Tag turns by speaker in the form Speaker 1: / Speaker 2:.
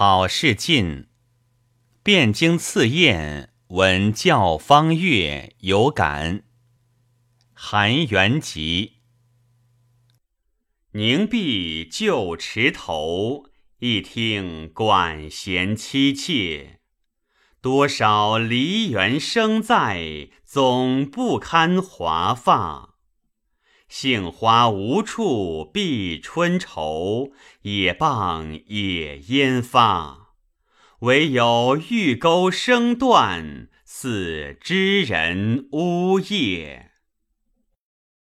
Speaker 1: 好事尽，汴京赐宴，闻教方乐，有感。韩元吉。凝碧旧池头，一听管弦凄切。多少梨园声在，总不堪华发。杏花无处避春愁，野傍野烟发。唯有玉钩声断，似知人呜咽。